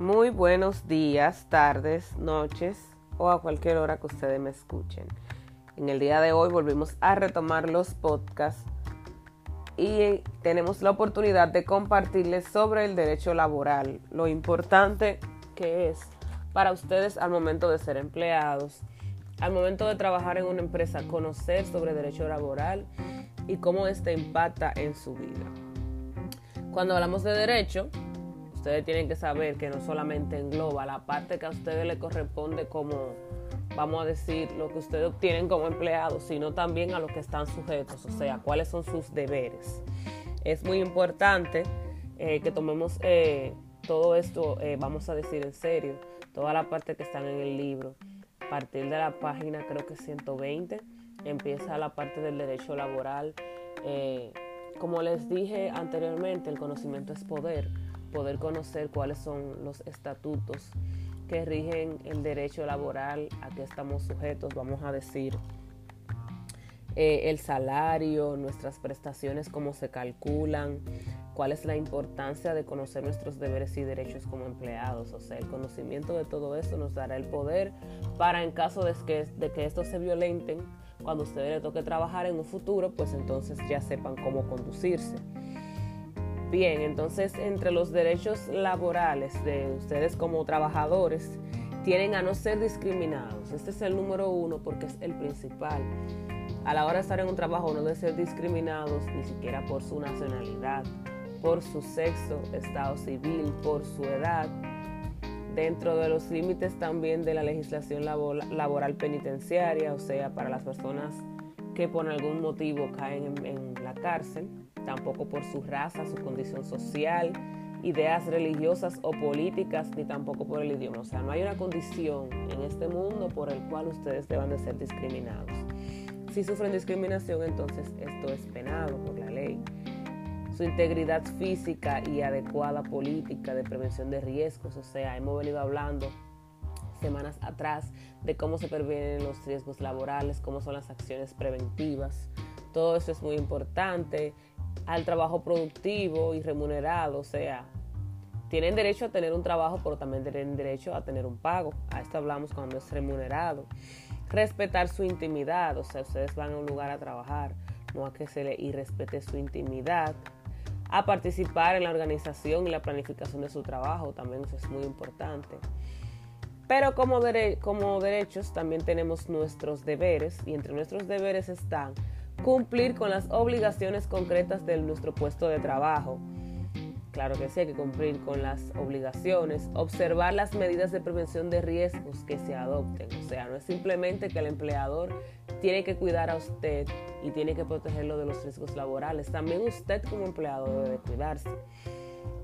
Muy buenos días, tardes, noches o a cualquier hora que ustedes me escuchen. En el día de hoy volvimos a retomar los podcasts y tenemos la oportunidad de compartirles sobre el derecho laboral, lo importante que es para ustedes al momento de ser empleados, al momento de trabajar en una empresa, conocer sobre derecho laboral y cómo este impacta en su vida. Cuando hablamos de derecho, Ustedes tienen que saber que no solamente engloba la parte que a ustedes les corresponde como, vamos a decir, lo que ustedes obtienen como empleados, sino también a lo que están sujetos, o sea, cuáles son sus deberes. Es muy importante eh, que tomemos eh, todo esto, eh, vamos a decir en serio, toda la parte que están en el libro. A partir de la página creo que 120 empieza la parte del derecho laboral. como les dije anteriormente, el conocimiento es poder poder conocer cuáles son los estatutos que rigen el derecho laboral a que estamos sujetos, vamos a decir, eh, el salario, nuestras prestaciones, cómo se calculan, cuál es la importancia de conocer nuestros deberes y derechos como empleados. O sea, el conocimiento de todo esto nos dará el poder para en caso de que, de que estos se violenten, cuando ustedes les toque trabajar en un futuro, pues entonces ya sepan cómo conducirse. Bien, entonces entre los derechos laborales de ustedes como trabajadores tienen a no ser discriminados. Este es el número uno porque es el principal. A la hora de estar en un trabajo no debe ser discriminados ni siquiera por su nacionalidad, por su sexo, estado civil, por su edad, dentro de los límites también de la legislación laboral penitenciaria, o sea, para las personas que por algún motivo caen en la cárcel tampoco por su raza, su condición social, ideas religiosas o políticas, ni tampoco por el idioma. O sea, no hay una condición en este mundo por el cual ustedes deban de ser discriminados. Si sufren discriminación, entonces esto es penado por la ley. Su integridad física y adecuada política de prevención de riesgos, o sea, hemos venido hablando semanas atrás de cómo se previenen los riesgos laborales, cómo son las acciones preventivas. Todo eso es muy importante al trabajo productivo y remunerado, o sea, tienen derecho a tener un trabajo, pero también tienen derecho a tener un pago. A esto hablamos cuando es remunerado. Respetar su intimidad, o sea, ustedes van a un lugar a trabajar, no a que se le irrespete su intimidad. A participar en la organización y la planificación de su trabajo, también eso es muy importante. Pero como, como derechos también tenemos nuestros deberes y entre nuestros deberes están cumplir con las obligaciones concretas de nuestro puesto de trabajo. Claro que sí, hay que cumplir con las obligaciones, observar las medidas de prevención de riesgos que se adopten. O sea, no es simplemente que el empleador tiene que cuidar a usted y tiene que protegerlo de los riesgos laborales. También usted como empleado debe cuidarse.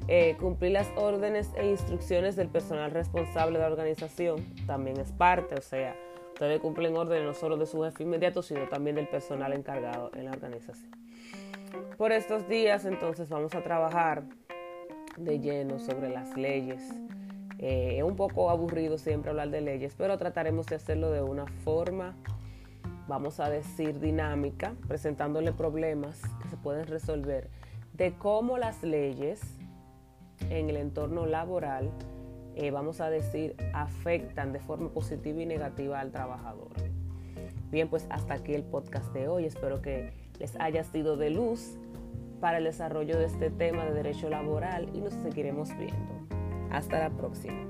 Eh, cumplir las órdenes e instrucciones del personal responsable de la organización también es parte, o sea, Ustedes cumplen órdenes no solo de su jefe inmediato, sino también del personal encargado en la organización. Por estos días, entonces, vamos a trabajar de lleno sobre las leyes. Eh, es un poco aburrido siempre hablar de leyes, pero trataremos de hacerlo de una forma, vamos a decir, dinámica, presentándole problemas que se pueden resolver de cómo las leyes en el entorno laboral eh, vamos a decir, afectan de forma positiva y negativa al trabajador. Bien, pues hasta aquí el podcast de hoy. Espero que les haya sido de luz para el desarrollo de este tema de derecho laboral y nos seguiremos viendo. Hasta la próxima.